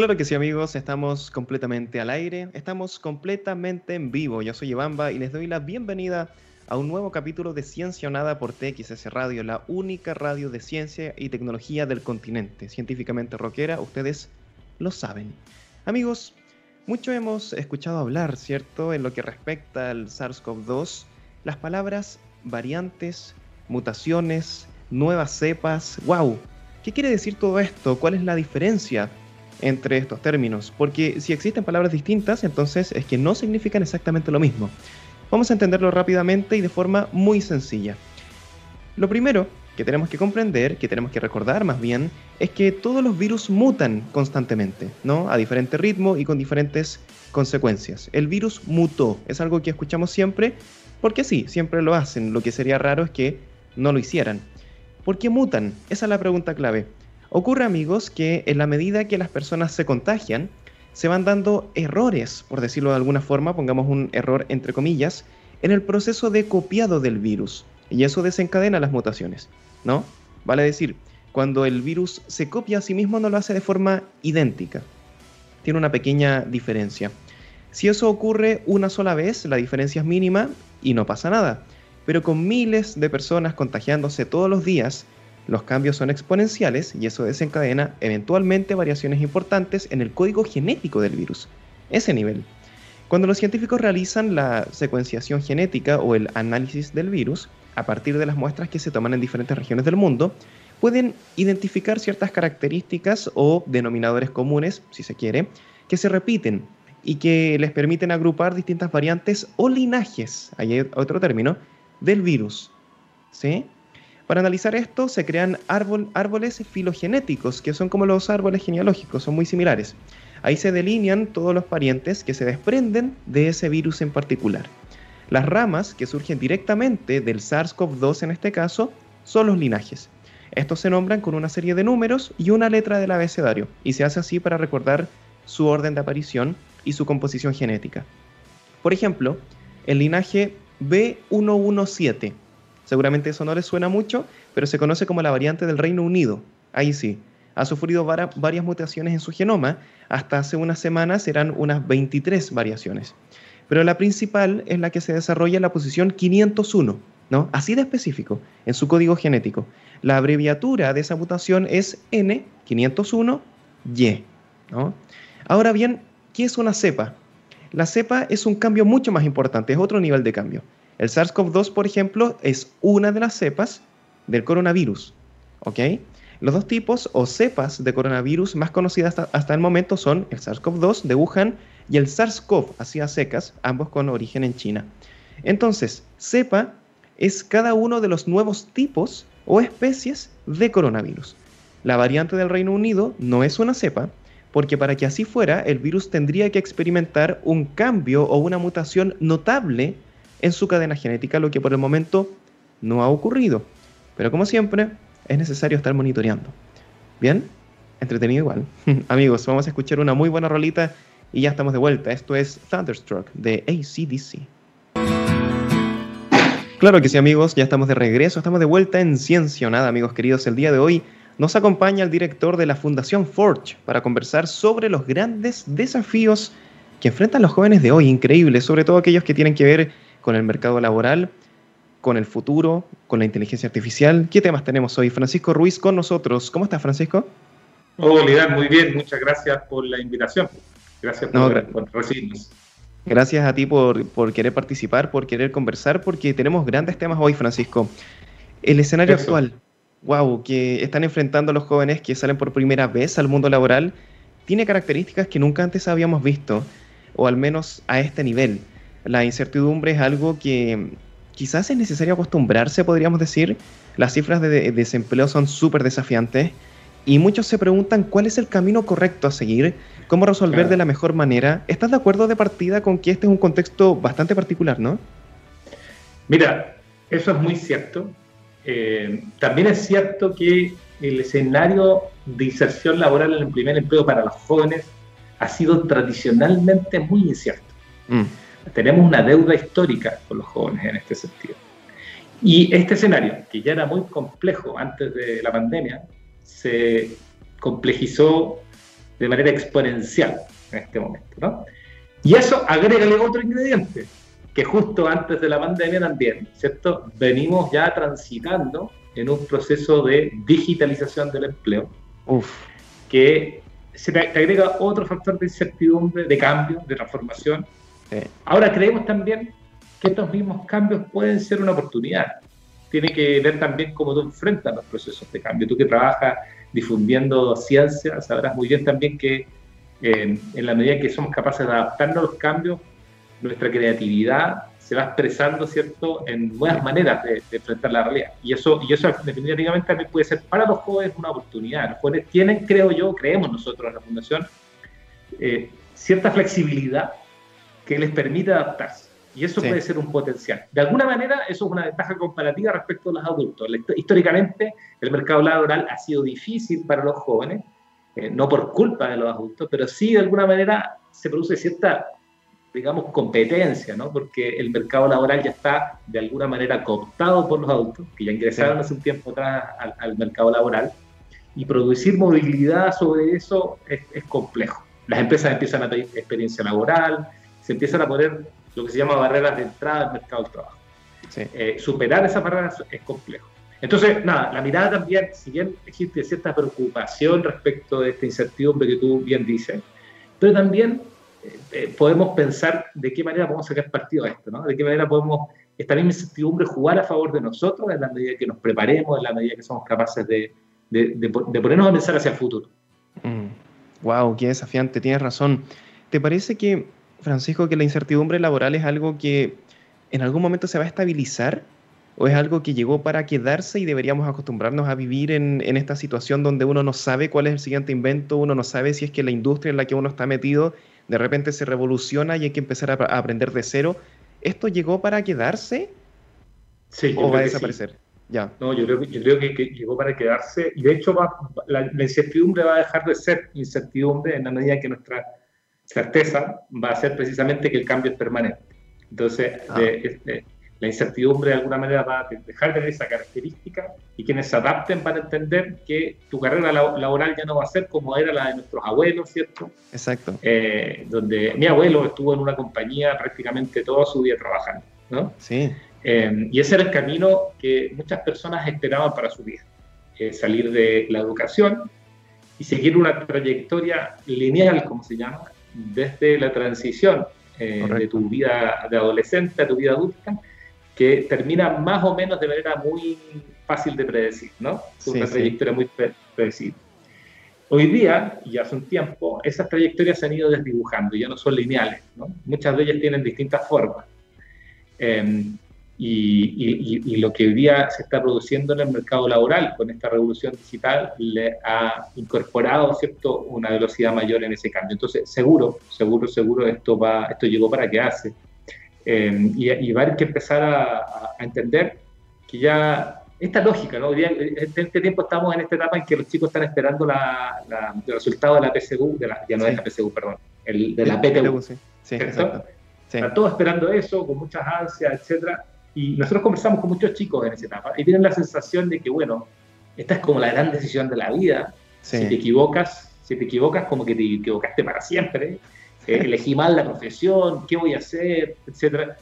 Claro que sí, amigos, estamos completamente al aire, estamos completamente en vivo. Yo soy Ibamba y les doy la bienvenida a un nuevo capítulo de Ciencia o Nada por TXS Radio, la única radio de ciencia y tecnología del continente, científicamente rockera, ustedes lo saben. Amigos, mucho hemos escuchado hablar, ¿cierto?, en lo que respecta al SARS-CoV-2, las palabras variantes, mutaciones, nuevas cepas, wow. ¿Qué quiere decir todo esto? ¿Cuál es la diferencia entre estos términos? Porque si existen palabras distintas, entonces es que no significan exactamente lo mismo. Vamos a entenderlo rápidamente y de forma muy sencilla. Lo primero que tenemos que comprender, que tenemos que recordar más bien, es que todos los virus mutan constantemente, ¿no? A diferente ritmo y con diferentes consecuencias. El virus mutó, es algo que escuchamos siempre, porque sí, siempre lo hacen. Lo que sería raro es que no lo hicieran. ¿Por qué mutan? Esa es la pregunta clave. Ocurre, amigos, que en la medida que las personas se contagian, se van dando errores, por decirlo de alguna forma, pongamos un error entre comillas, en el proceso de copiado del virus. Y eso desencadena las mutaciones, ¿no? Vale decir, cuando el virus se copia a sí mismo no lo hace de forma idéntica. Tiene una pequeña diferencia. Si eso ocurre una sola vez, la diferencia es mínima y no pasa nada. Pero con miles de personas contagiándose todos los días, los cambios son exponenciales y eso desencadena eventualmente variaciones importantes en el código genético del virus. Ese nivel. Cuando los científicos realizan la secuenciación genética o el análisis del virus, a partir de las muestras que se toman en diferentes regiones del mundo, pueden identificar ciertas características o denominadores comunes, si se quiere, que se repiten y que les permiten agrupar distintas variantes o linajes, hay otro término, del virus. ¿Sí? Para analizar esto se crean árboles filogenéticos, que son como los árboles genealógicos, son muy similares. Ahí se delinean todos los parientes que se desprenden de ese virus en particular. Las ramas que surgen directamente del SARS-CoV-2 en este caso son los linajes. Estos se nombran con una serie de números y una letra del abecedario, y se hace así para recordar su orden de aparición y su composición genética. Por ejemplo, el linaje B117 Seguramente eso no les suena mucho, pero se conoce como la variante del Reino Unido. Ahí sí. Ha sufrido varias mutaciones en su genoma. Hasta hace unas semanas eran unas 23 variaciones. Pero la principal es la que se desarrolla en la posición 501, ¿no? Así de específico, en su código genético. La abreviatura de esa mutación es N501Y, ¿no? Ahora bien, ¿qué es una cepa? La cepa es un cambio mucho más importante, es otro nivel de cambio. El SARS-CoV-2, por ejemplo, es una de las cepas del coronavirus. ¿Ok? Los dos tipos o cepas de coronavirus más conocidas hasta, el momento son el SARS-CoV-2 de Wuhan y el SARS-CoV, así a secas, ambos con origen en China. Entonces, cepa es cada uno de los nuevos tipos o especies de coronavirus. La variante del Reino Unido no es una cepa, porque para que así fuera, el virus tendría que experimentar un cambio o una mutación notable en su cadena genética, lo que por el momento no ha ocurrido. Pero como siempre, es necesario estar monitoreando. ¿Bien? Entretenido igual. Amigos, vamos a escuchar una muy buena rolita y ya estamos de vuelta. Esto es Thunderstruck de ACDC. Claro que sí, amigos, ya estamos de regreso, estamos de vuelta en Ciencia Nada, amigos queridos. El día de hoy nos acompaña el director de la Fundación Forge para conversar sobre los grandes desafíos que enfrentan los jóvenes de hoy, increíbles, sobre todo aquellos que tienen que ver con el mercado laboral, con el futuro, con la inteligencia artificial. ¿Qué temas tenemos hoy? Francisco Ruiz con nosotros. ¿Cómo estás, Francisco? Hola, muy bien. Muchas gracias por la invitación. Gracias por, recibirnos. Gracias a ti por, por, querer participar, por querer conversar, porque tenemos grandes temas hoy, Francisco. El escenario actual, wow, que están enfrentando los jóvenes que salen por primera vez al mundo laboral, tiene características que nunca antes habíamos visto, o al menos a este nivel la incertidumbre es algo que quizás es necesario acostumbrarse, podríamos decir. Las cifras de desempleo son súper desafiantes y muchos se preguntan cuál es el camino correcto a seguir, cómo resolver de la mejor manera. ¿Estás de acuerdo de partida con que este es un contexto bastante particular, no? Mira, eso es muy cierto. Eh, también es cierto que el escenario de inserción laboral en el primer empleo para los jóvenes ha sido tradicionalmente muy incierto. Mm tenemos una deuda histórica con los jóvenes en este sentido. Y este escenario, que ya era muy complejo antes de la pandemia, se complejizó de manera exponencial en este momento. ¿no? Y eso agrégale otro ingrediente, que justo antes de la pandemia también, ¿cierto? Venimos ya transitando en un proceso de digitalización del empleo, Uf. que se te agrega otro factor de incertidumbre, de cambio, de transformación. Ahora creemos también que estos mismos cambios pueden ser una oportunidad. Tiene que ver también cómo tú enfrentas los procesos de cambio. Tú que trabajas difundiendo ciencia, sabrás muy bien también que eh, en la medida que somos capaces de adaptarnos a los cambios, nuestra creatividad se va expresando, ¿cierto?, en nuevas maneras de, enfrentar la realidad. Y eso, y eso definitivamente también puede ser para los jóvenes una oportunidad. Los jóvenes tienen, creo yo, creemos nosotros en la Fundación, eh, cierta flexibilidad que les permite adaptarse. Y eso puede ser un potencial. De alguna manera, eso es una ventaja comparativa respecto a los adultos. Históricamente, el mercado laboral ha sido difícil para los jóvenes, eh, no por culpa de los adultos, pero sí de alguna manera se produce cierta, digamos, competencia, ¿no? Porque el mercado laboral ya está de alguna manera cooptado por los adultos, que ya ingresaron hace un tiempo atrás al, mercado laboral, y producir movilidad sobre eso es, es complejo. Las empresas empiezan a pedir experiencia laboral, se empiezan a poner lo que se llama barreras de entrada al mercado del trabajo. Eh, superar esas barreras es complejo. Entonces, nada, la mirada también, si bien existe cierta preocupación respecto de esta incertidumbre que tú bien dices, pero también eh, eh, podemos pensar de qué manera podemos sacar partido a esto, ¿no? De qué manera podemos esta misma incertidumbre jugar a favor de nosotros en la medida que nos preparemos, en la medida que somos capaces de, de, ponernos a pensar hacia el futuro. Wow, mm. qué desafiante, tienes razón. ¿Te parece que Francisco, que la incertidumbre laboral es algo que en algún momento se va a estabilizar? ¿O es algo que llegó para quedarse y deberíamos acostumbrarnos a vivir en, esta situación donde uno no sabe cuál es el siguiente invento, uno no sabe si es que la industria en la que uno está metido de repente se revoluciona y hay que empezar a, aprender de cero? ¿Esto llegó para quedarse? Sí, ¿O va a desaparecer? Ya. No, yo creo, yo creo que, llegó para quedarse y de hecho va, la, la, incertidumbre va a dejar de ser incertidumbre en la medida que nuestra certeza va a ser precisamente que el cambio es permanente. Entonces, ah. este, la incertidumbre de alguna manera va a dejar de tener esa característica y quienes se adapten van a entender que tu carrera laboral ya no va a ser como era la de nuestros abuelos, ¿cierto? Exacto. Eh, donde mi abuelo estuvo en una compañía prácticamente toda su vida trabajando, ¿no? Sí. Eh, y ese era el camino que muchas personas esperaban para su vida. Eh, salir de la educación y seguir una trayectoria lineal, como se llama, desde la transición eh, de tu vida de adolescente a tu vida adulta, que termina más o menos de manera muy fácil de predecir, ¿no? una trayectoria muy predecible. Hoy día, y hace un tiempo, esas trayectorias se han ido desdibujando, ya no son lineales, ¿no? Muchas de ellas tienen distintas formas. Em, y, lo que hoy día se está produciendo en el mercado laboral con esta revolución digital le ha incorporado cierto una velocidad mayor en ese cambio. Entonces, seguro, seguro, seguro esto va, esto llegó para quedarse. Eh, y, va a haber que empezar a, entender que ya esta lógica, ¿no? Hoy día, en este tiempo estamos en esta etapa en que los chicos están esperando la, el resultado de la PSU, de la, ya no es la PSU, perdón, el, de la PTU. Sí, sí, Están todos esperando eso, con muchas ansias, etcétera y nosotros conversamos con muchos chicos en esa etapa y tienen la sensación de que, bueno, esta es como la gran decisión de la vida. Si te equivocas, si te equivocas, como que te equivocaste para siempre. Eh, elegí mal la profesión, qué voy a hacer, etcétera.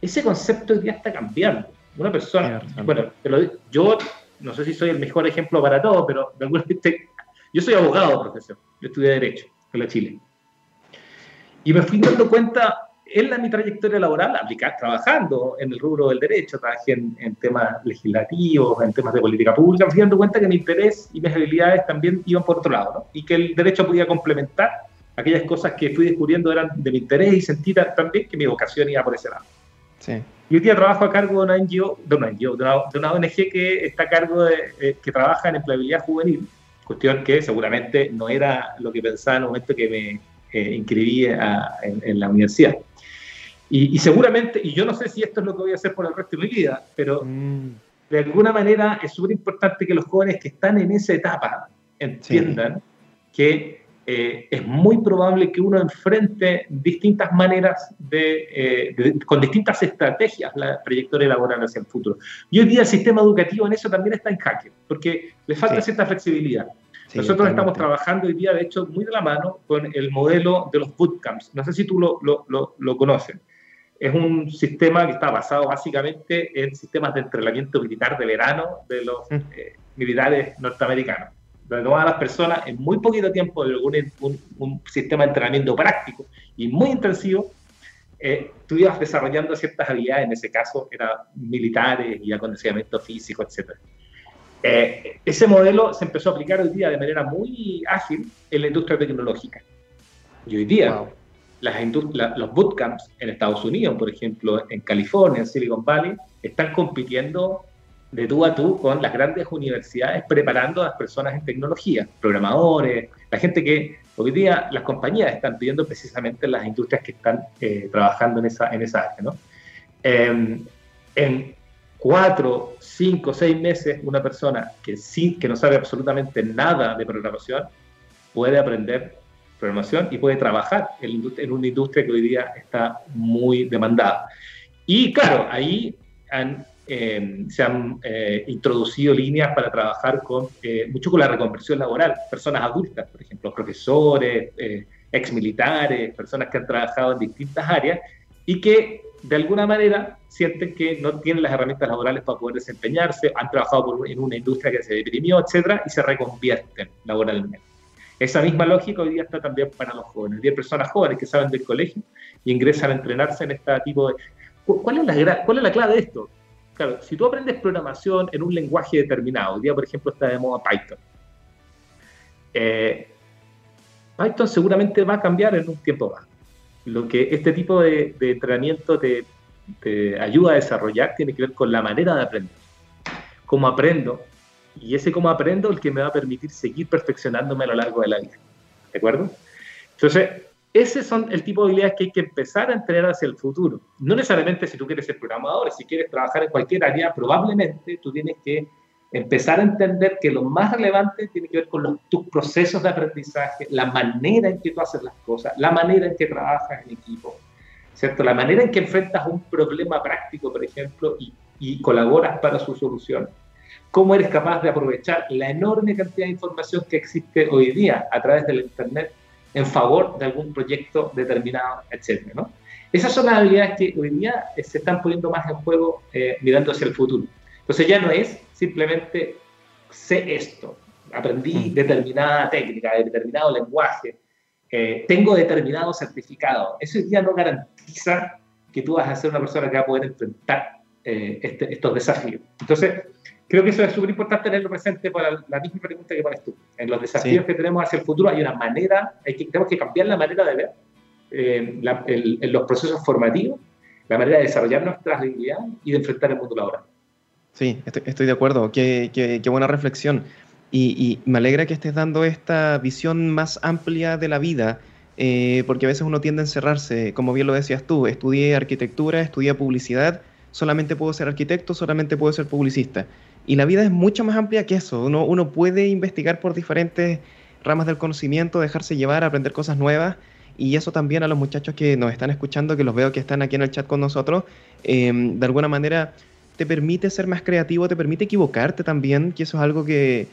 Ese concepto ya está cambiando. Una persona, bueno, yo no sé si soy el mejor ejemplo para todo, pero de alguna yo soy abogado de profesión, yo estudié Derecho en la Chile. Y me fui dando cuenta en la, mi trayectoria laboral, aplicar, trabajando en el rubro del derecho, trabajé en, temas legislativos, en temas de política pública, me fui dando cuenta que mi interés y mis habilidades también iban por otro lado, ¿no? y que el derecho podía complementar aquellas cosas que fui descubriendo eran de mi interés y sentí también que mi vocación iba por ese lado. Sí. Y hoy día trabajo a cargo de una NGO, de una, NGO, de una, ONG que está a cargo de, eh, que trabaja en empleabilidad juvenil, cuestión que seguramente no era lo que pensaba en el momento que me eh, inscribí en la universidad. Y, seguramente, y yo no sé si esto es lo que voy a hacer por el resto de mi vida, pero mm. de alguna manera es súper importante que los jóvenes que están en esa etapa entiendan que eh, es muy probable que uno enfrente distintas maneras eh, de, con distintas estrategias la trayectoria laboral hacia el futuro. Y hoy día el sistema educativo en eso también está en jaque, porque le falta cierta flexibilidad. Nosotros estamos trabajando hoy día, de hecho, muy de la mano con el modelo de los bootcamps. No sé si tú lo, lo, lo, conoces. Es un sistema que está basado básicamente en sistemas de entrenamiento militar de verano de los mm. eh, militares norteamericanos. Donde todas las personas en muy poquito tiempo, de un, un, sistema de entrenamiento práctico y muy intensivo, eh, tú ibas desarrollando ciertas habilidades, en ese caso eran militares y acondicionamiento físico, etc. Eh, ese modelo se empezó a aplicar hoy día de manera muy ágil en la industria tecnológica. Y hoy día, los bootcamps en Estados Unidos, por ejemplo, en California, en Silicon Valley, están compitiendo de tú a tú con las grandes universidades preparando a las personas en tecnología, programadores, la gente que hoy día las compañías están pidiendo precisamente las industrias que están eh, trabajando en esa, en esa área. ¿no? Em, en cuatro, cinco, seis meses, una persona que sí, que no sabe absolutamente nada de programación, puede aprender programación y puede trabajar en, una industria que hoy día está muy demandada. Y claro, ahí eh, se han eh, introducido líneas para trabajar con, eh, mucho con la reconversión laboral, personas adultas, por ejemplo, profesores, ex militares, personas que han trabajado en distintas áreas y que de alguna manera sienten que no tienen las herramientas laborales para poder desempeñarse, han trabajado en una industria que se deprimió, etcétera, y se reconvierten laboralmente. Esa misma lógica hoy día está también para los jóvenes. Hoy hay personas jóvenes que salen del colegio y ingresan a entrenarse en este tipo de... ¿Cuál es la, cuál es la clave de esto? Claro, si tú aprendes programación en un lenguaje determinado, hoy día, por ejemplo, está de moda Python. Eh, Python seguramente va a cambiar en un tiempo más lo que este tipo de, entrenamiento te, ayuda a desarrollar tiene que ver con la manera de aprender. Cómo aprendo, y ese cómo aprendo el que me va a permitir seguir perfeccionándome a lo largo de la vida. ¿De acuerdo? Entonces, ese son el tipo de habilidades que hay que empezar a entrenar hacia el futuro. No necesariamente si tú quieres ser programador, si quieres trabajar en cualquier área, probablemente tú tienes que empezar a entender que lo más relevante tiene que ver con los, tus procesos de aprendizaje, la manera en que tú haces las cosas, la manera en que trabajas en equipo, ¿cierto? La manera en que enfrentas un problema práctico, por ejemplo, y, y colaboras para su solución. Cómo eres capaz de aprovechar la enorme cantidad de información que existe hoy día a través del Internet en favor de algún proyecto determinado, etcétera, ¿no? Esas son las habilidades que hoy día se están poniendo más en juego eh, mirando hacia el futuro. Entonces ya no es simplemente sé esto, aprendí mm. determinada técnica, determinado lenguaje, eh, tengo determinado certificado. Eso ya no garantiza que tú vas a ser una persona que va a poder enfrentar eh, este, estos desafíos. Entonces, creo que eso es súper importante tenerlo presente para la misma pregunta que pones tú. En los desafíos que tenemos hacia el futuro hay una manera, hay que, tenemos que cambiar la manera de ver eh, en los procesos formativos, la manera de desarrollar nuestras habilidades y de enfrentar el mundo laboral. Sí, estoy, de acuerdo. Qué, qué, buena reflexión. Y, me alegra que estés dando esta visión más amplia de la vida, eh, porque a veces uno tiende a encerrarse, como bien lo decías tú, estudié arquitectura, estudié publicidad, solamente puedo ser arquitecto, solamente puedo ser publicista. Y la vida es mucho más amplia que eso. Uno, puede investigar por diferentes ramas del conocimiento, dejarse llevar, aprender cosas nuevas. Y eso también a los muchachos que nos están escuchando, que los veo que están aquí en el chat con nosotros, eh, de alguna manera te permite ser más creativo, te permite equivocarte también, que eso es algo que,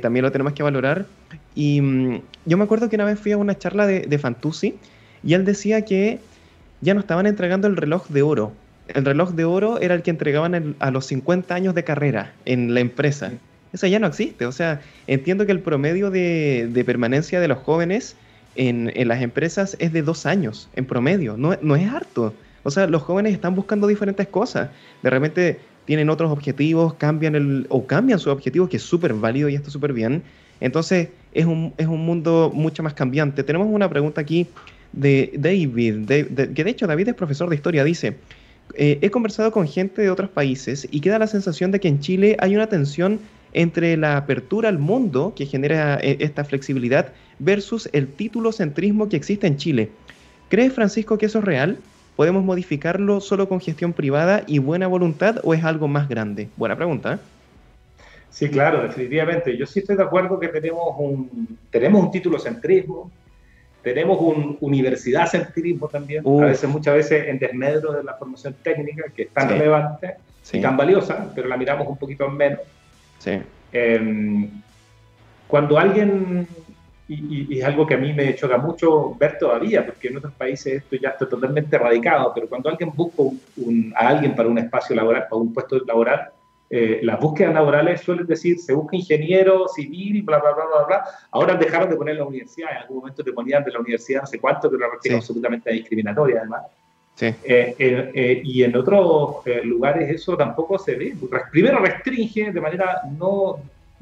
también lo tenemos que valorar. Y mm, yo me acuerdo que una vez fui a una charla de, de Fantuzzi y él decía que ya no estaban entregando el reloj de oro. El reloj de oro era el que entregaban a los 50 años de carrera en la empresa. Eso ya no existe. O sea, entiendo que el promedio de, permanencia de los jóvenes en, las empresas es de dos años, en promedio. No, no es harto. O sea, los jóvenes están buscando diferentes cosas. De repente tienen otros objetivos, cambian el, o cambian sus objetivos, que es súper válido y está súper bien. Entonces, es un, es un mundo mucho más cambiante. Tenemos una pregunta aquí de David, que de hecho David es profesor de historia, dice, eh, he conversado con gente de otros países y queda la sensación de que en Chile hay una tensión entre la apertura al mundo que genera eh, esta flexibilidad versus el título centrismo que existe en Chile. ¿Cree Francisco que eso es real? ¿Podemos modificarlo solo con gestión privada y buena voluntad o es algo más grande? Buena pregunta. ¿eh? Sí, claro, definitivamente. Yo sí estoy de acuerdo que tenemos un, tenemos un título centrismo, tenemos un universidad centrismo también, a veces, muchas veces en desmedro de la formación técnica, que es tan relevante y tan valiosa, pero la miramos un poquito menos. Sí. Em, cuando alguien, y, es algo que a mí me choca mucho ver todavía, porque en otros países esto ya está totalmente erradicado, pero cuando alguien busca a alguien para un espacio laboral, para un puesto laboral, eh, las búsquedas laborales suelen decir, se busca ingeniero civil, bla, bla, bla, bla, bla. Ahora dejaron de poner la universidad, en algún momento te ponían de la universidad no sé cuánto, pero era sí. absolutamente discriminatoria además. Sí. Eh, eh, y en otros lugares eso tampoco se ve. Primero restringe de manera no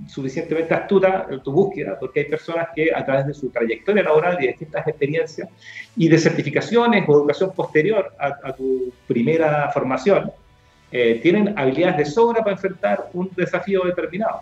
suficientemente astuta tu búsqueda, porque hay personas que a través de su trayectoria laboral y de distintas experiencias y de certificaciones o educación posterior a tu primera formación, eh, tienen habilidades de sobra para enfrentar un desafío determinado.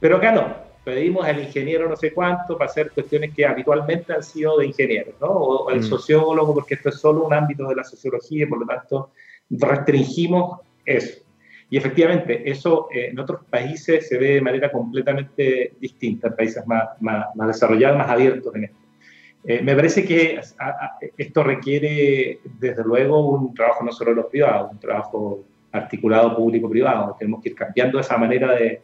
Pero acá no, pedimos al ingeniero no sé cuánto para hacer cuestiones que habitualmente han sido de ingenieros, ¿no? O, el mm. sociólogo, porque esto es solo un ámbito de la sociología y por lo tanto restringimos eso. Y efectivamente, eso eh, en otros países se ve de manera completamente distinta, en países más, más, desarrollados, más abiertos en esto. Eh, me parece que esto requiere, desde luego, un trabajo no solo de los privados, un trabajo articulado público-privado. Tenemos que ir cambiando esa manera de,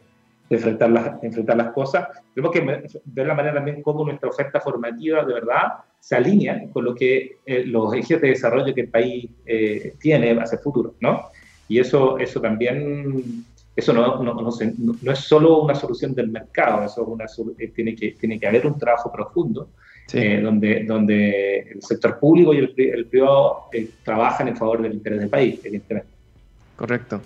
enfrentar, las, enfrentar las cosas. Tenemos que ver la manera también cómo nuestra oferta formativa de verdad se alinea con lo que eh, los ejes de desarrollo que el país eh, tiene hacia el futuro, ¿no? Y eso, eso también, eso no, no, no, es solo una solución del mercado, eso una, eh, tiene, que, tiene que haber un trabajo profundo donde, donde el sector público y el, el privado trabajan en favor del interés del país, evidentemente. Correcto.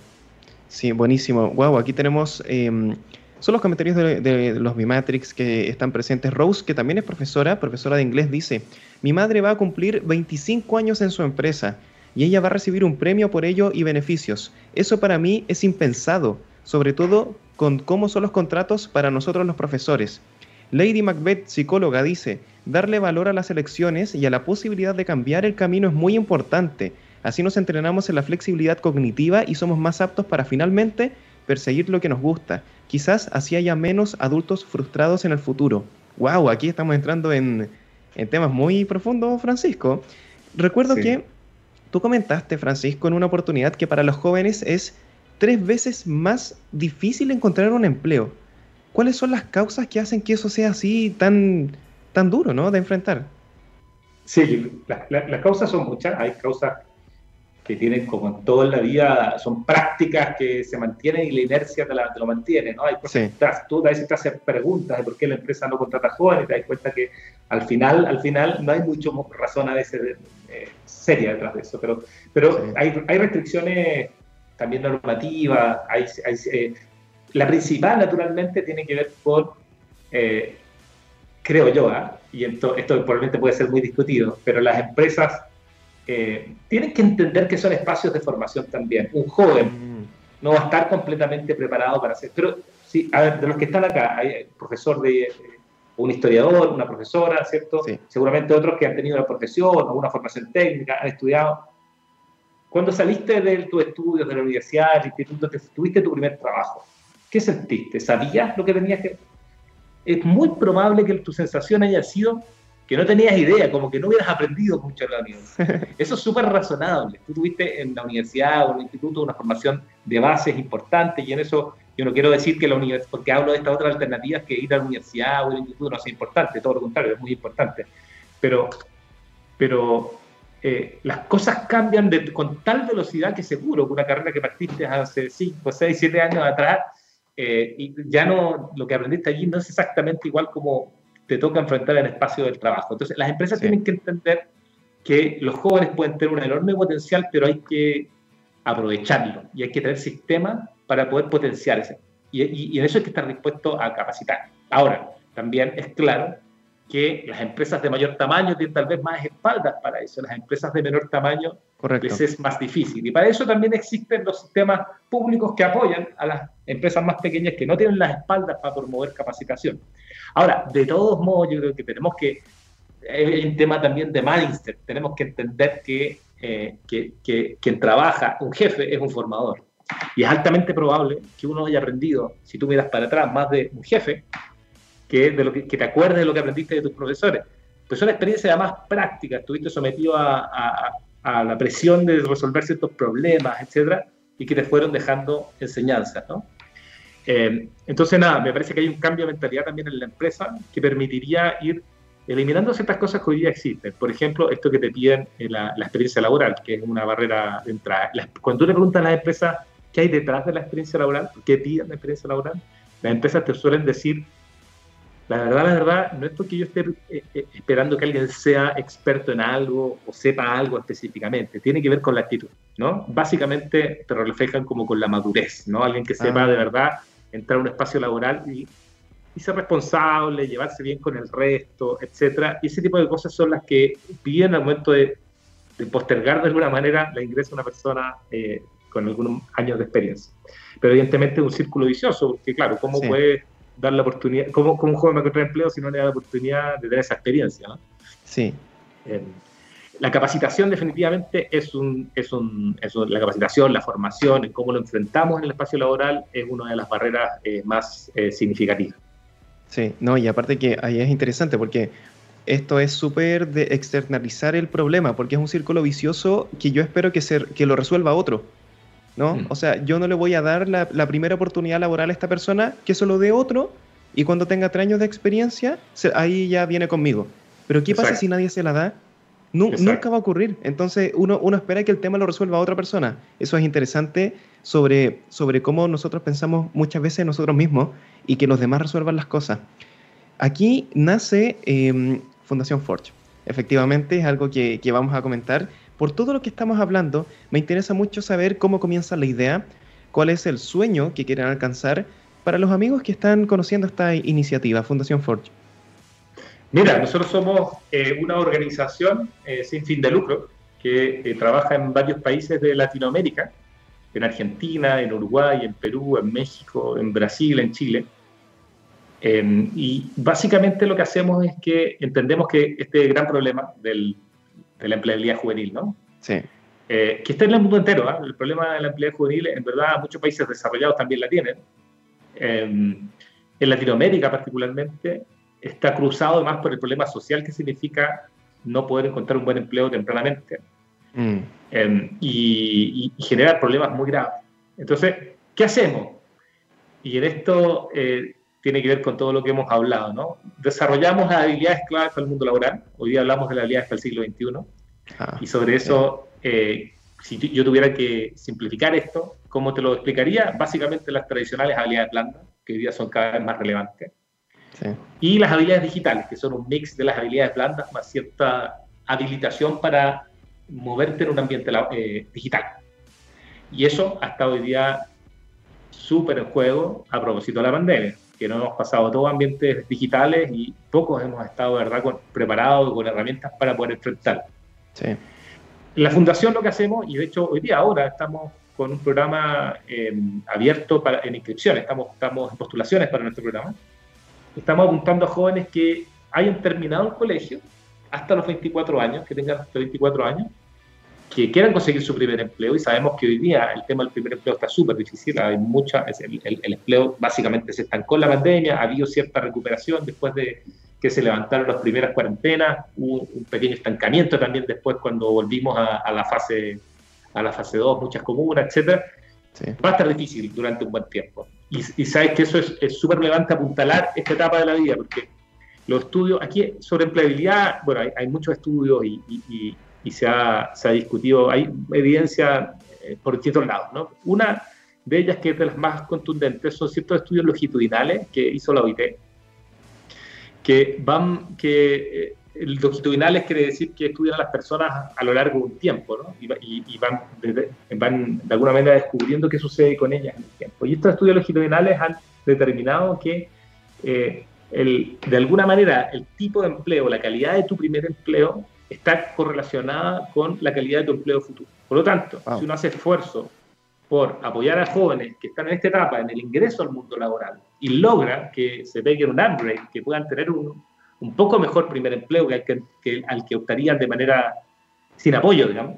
Sí, buenísimo. Wow, aquí tenemos. Em, son los comentarios de, los Bimatrix que están presentes. Rose, que también es profesora, profesora de inglés, dice: Mi madre va a cumplir 25 años en su empresa y ella va a recibir un premio por ello y beneficios. Eso para mí es impensado, sobre todo con cómo son los contratos para nosotros los profesores. Lady Macbeth, psicóloga, dice: Darle valor a las elecciones y a la posibilidad de cambiar el camino es muy importante Así nos entrenamos en la flexibilidad cognitiva y somos más aptos para finalmente perseguir lo que nos gusta. Quizás así haya menos adultos frustrados en el futuro. ¡Wow! Aquí estamos entrando en, temas muy profundos, Francisco. Recuerdo que tú comentaste, Francisco, en una oportunidad que para los jóvenes es tres veces más difícil encontrar un empleo. ¿Cuáles son las causas que hacen que eso sea así tan, tan duro ¿no? de enfrentar? Sí, las causas son muchas. Hay causas que tienen como en toda la vida, son prácticas que se mantienen y la inercia te, lo mantiene, ¿no? Hay cosas tú a veces te haces preguntas de por qué la empresa no contrata jóvenes y te das cuenta que al final, al final no hay mucho razón a veces eh, seria detrás de eso, pero, pero hay, hay restricciones también normativas, hay, eh, la principal naturalmente tiene que ver con, eh, creo yo, ¿ah? y esto, esto probablemente puede ser muy discutido, pero las empresas eh, tienen que entender que son espacios de formación también. Un joven mm. no va a estar completamente preparado para hacer. Pero, sí, a ver, de los que están acá, hay un profesor de. Eh, un historiador, una profesora, ¿cierto? Seguramente otros que han tenido la profesión o una formación técnica, han estudiado. Cuando saliste de tus estudios, de la universidad, del instituto, tuviste tu primer trabajo, ¿qué sentiste? ¿Sabías lo que tenías que...? Es muy probable que tu sensación haya sido que no tenías idea, como que no hubieras aprendido mucho en la universidad. Eso es súper razonable. Tú tuviste en la universidad o en el instituto una formación de bases importante y en eso yo no quiero decir que la universidad, porque hablo de estas otras alternativas, que ir a la universidad o al instituto no sea importante, todo lo contrario, es muy importante. Pero, pero eh, las cosas cambian con tal velocidad que seguro que una carrera que partiste hace 5, 6, 7 años atrás, eh, y ya no, lo que aprendiste allí no es exactamente igual como te toca enfrentar en el espacio del trabajo. Entonces, las empresas tienen que entender que los jóvenes pueden tener un enorme potencial, pero hay que aprovecharlo y hay que tener sistemas para poder potenciar ese. Y, y, en eso hay que estar dispuesto a capacitar. Ahora, también es claro que las empresas de mayor tamaño tienen tal vez más espaldas para eso. Las empresas de menor tamaño Correcto. les es más difícil. Y para eso también existen los sistemas públicos que apoyan a las empresas más pequeñas que no tienen las espaldas para promover capacitación. Ahora, de todos modos, yo creo que tenemos que, hay un tema también de mindset, tenemos que entender que, eh, que, que quien trabaja, un jefe, es un formador. Y es altamente probable que uno haya aprendido, si tú miras para atrás, más de un jefe que, de lo que, te acuerdes de lo que aprendiste de tus profesores. Pues son experiencias más prácticas, estuviste sometido a, a, a, la presión de resolver ciertos problemas, etcétera, y que te fueron dejando enseñanzas, ¿no? Eh, entonces, nada, me parece que hay un cambio de mentalidad también en la empresa que permitiría ir eliminando ciertas cosas que hoy día existen. Por ejemplo, esto que te piden la, la, experiencia laboral, que es una barrera de entrada. cuando tú le preguntas a las empresas qué hay detrás de la experiencia laboral, qué piden la experiencia laboral, las empresas te suelen decir, la verdad, la verdad, no es porque yo esté eh, eh, esperando que alguien sea experto en algo o sepa algo específicamente, tiene que ver con la actitud, ¿no? Básicamente te reflejan como con la madurez, ¿no? Alguien que sepa ah. de verdad entrar a un espacio laboral y y ser responsable, llevarse bien con el resto, etcétera. Y ese tipo de cosas son las que piden al momento de, postergar de alguna manera la ingreso de una persona eh, con algunos años de experiencia. Pero evidentemente es un círculo vicioso, porque claro, ¿cómo puede dar la oportunidad, cómo, cómo un joven va a encontrar empleo si no le da la oportunidad de tener esa experiencia? ¿no? Sí. Eh, la capacitación definitivamente es un, es un, es la capacitación, la formación, en cómo lo enfrentamos en el espacio laboral es una de las barreras eh, más significativas. Sí, no, y aparte que ahí es interesante porque esto es súper de externalizar el problema, porque es un círculo vicioso que yo espero que, ser, que lo resuelva otro. ¿No? Mm. O sea, yo no le voy a dar la, primera oportunidad laboral a esta persona, que se lo dé otro, y cuando tenga tres años de experiencia, ahí ya viene conmigo. Pero ¿qué pasa si nadie se la da? nunca va a ocurrir. Entonces uno, uno espera que el tema lo resuelva otra persona. Eso es interesante sobre, sobre cómo nosotros pensamos muchas veces nosotros mismos y que los demás resuelvan las cosas. Aquí nace em, Fundación Forge. Efectivamente es algo que, que vamos a comentar. Por todo lo que estamos hablando, me interesa mucho saber cómo comienza la idea, cuál es el sueño que quieren alcanzar para los amigos que están conociendo esta iniciativa, Fundación Forge. Mira, nosotros somos eh, una organización eh, sin fin de lucro que eh, trabaja en varios países de Latinoamérica, en Argentina, en Uruguay, en Perú, en México, en Brasil, en Chile. Em, y básicamente lo que hacemos es que entendemos que este gran problema del, de la empleabilidad juvenil, ¿no? Sí. que está en el mundo entero, ¿ah? el problema de la empleabilidad juvenil, en verdad, muchos países desarrollados también la tienen. Em, en Latinoamérica particularmente, está cruzado además por el problema social que significa no poder encontrar un buen empleo tempranamente mm. em, y, genera problemas muy graves. Entonces, ¿qué hacemos? Y en esto eh, tiene que ver con todo lo que hemos hablado, ¿no? Desarrollamos las habilidades claves para el mundo laboral. Hoy día hablamos de las habilidades para el siglo XXI. Ah, y sobre eso, eh, si yo tuviera que simplificar esto, ¿cómo te lo explicaría? Básicamente las tradicionales habilidades blandas, que hoy día son cada vez más relevantes. Y las habilidades digitales, que son un mix de las habilidades blandas más cierta habilitación para moverte en un ambiente eh, digital. Y eso ha estado hoy día súper en juego a propósito de la pandemia, que no hemos pasado todos ambientes digitales y pocos hemos estado, ¿verdad?, con, preparados con herramientas para poder enfrentar. Sí. La fundación lo que hacemos, y de hecho hoy día ahora estamos con un programa eh, abierto para, en inscripciones, estamos, estamos en postulaciones para nuestro programa, estamos apuntando a jóvenes que hayan terminado el colegio hasta los 24 años, que tengan hasta 24 años, que quieran conseguir su primer empleo y sabemos que hoy día el tema del primer empleo está súper difícil, hay mucha, el, el, empleo básicamente se estancó en la pandemia, ha habido cierta recuperación después de que se levantaron las primeras cuarentenas, hubo un pequeño estancamiento también después cuando volvimos a, la fase a la fase 2, muchas comunas, etcétera. Va a estar difícil durante un buen tiempo. Y, sabes que eso es súper relevante apuntalar esta etapa de la vida, porque los estudios, aquí sobre empleabilidad, bueno, hay, muchos estudios y, y se, ha, se, ha, discutido, hay evidencia eh, por distintos lados, ¿no? Una de ellas que es de las más contundentes son ciertos estudios longitudinales que hizo la OIT, que van, que eh, longitudinales quiere decir que estudian a las personas a lo largo de un tiempo, ¿no? Y, van, de, van, de, alguna manera descubriendo qué sucede con ellas en el tiempo. Y estos estudios longitudinales han determinado que eh, el, de alguna manera el tipo de empleo, la calidad de tu primer empleo está correlacionada con la calidad de tu empleo futuro. Por lo tanto, si uno hace esfuerzo por apoyar a jóvenes que están en esta etapa, en el ingreso al mundo laboral, y logra que se peguen un upgrade, que puedan tener un, un poco mejor primer empleo que al que, al que optarían de manera sin apoyo, digamos.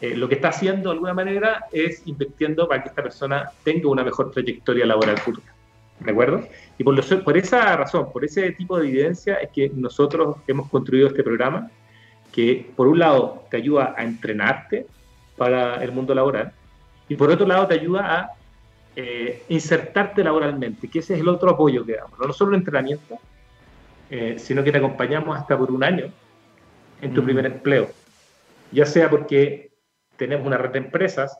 Eh, lo que está haciendo de alguna manera es invirtiendo para que esta persona tenga una mejor trayectoria laboral futura. ¿De acuerdo? Y por, por esa razón, por ese tipo de evidencia, es que nosotros hemos construido este programa que, por un lado, te ayuda a entrenarte para el mundo laboral y, por otro lado, te ayuda a eh, insertarte laboralmente, que ese es el otro apoyo que damos. No solo el entrenamiento, eh, sino que te acompañamos hasta por un año en tu mm. primer empleo. Ya sea porque tenemos una red de empresas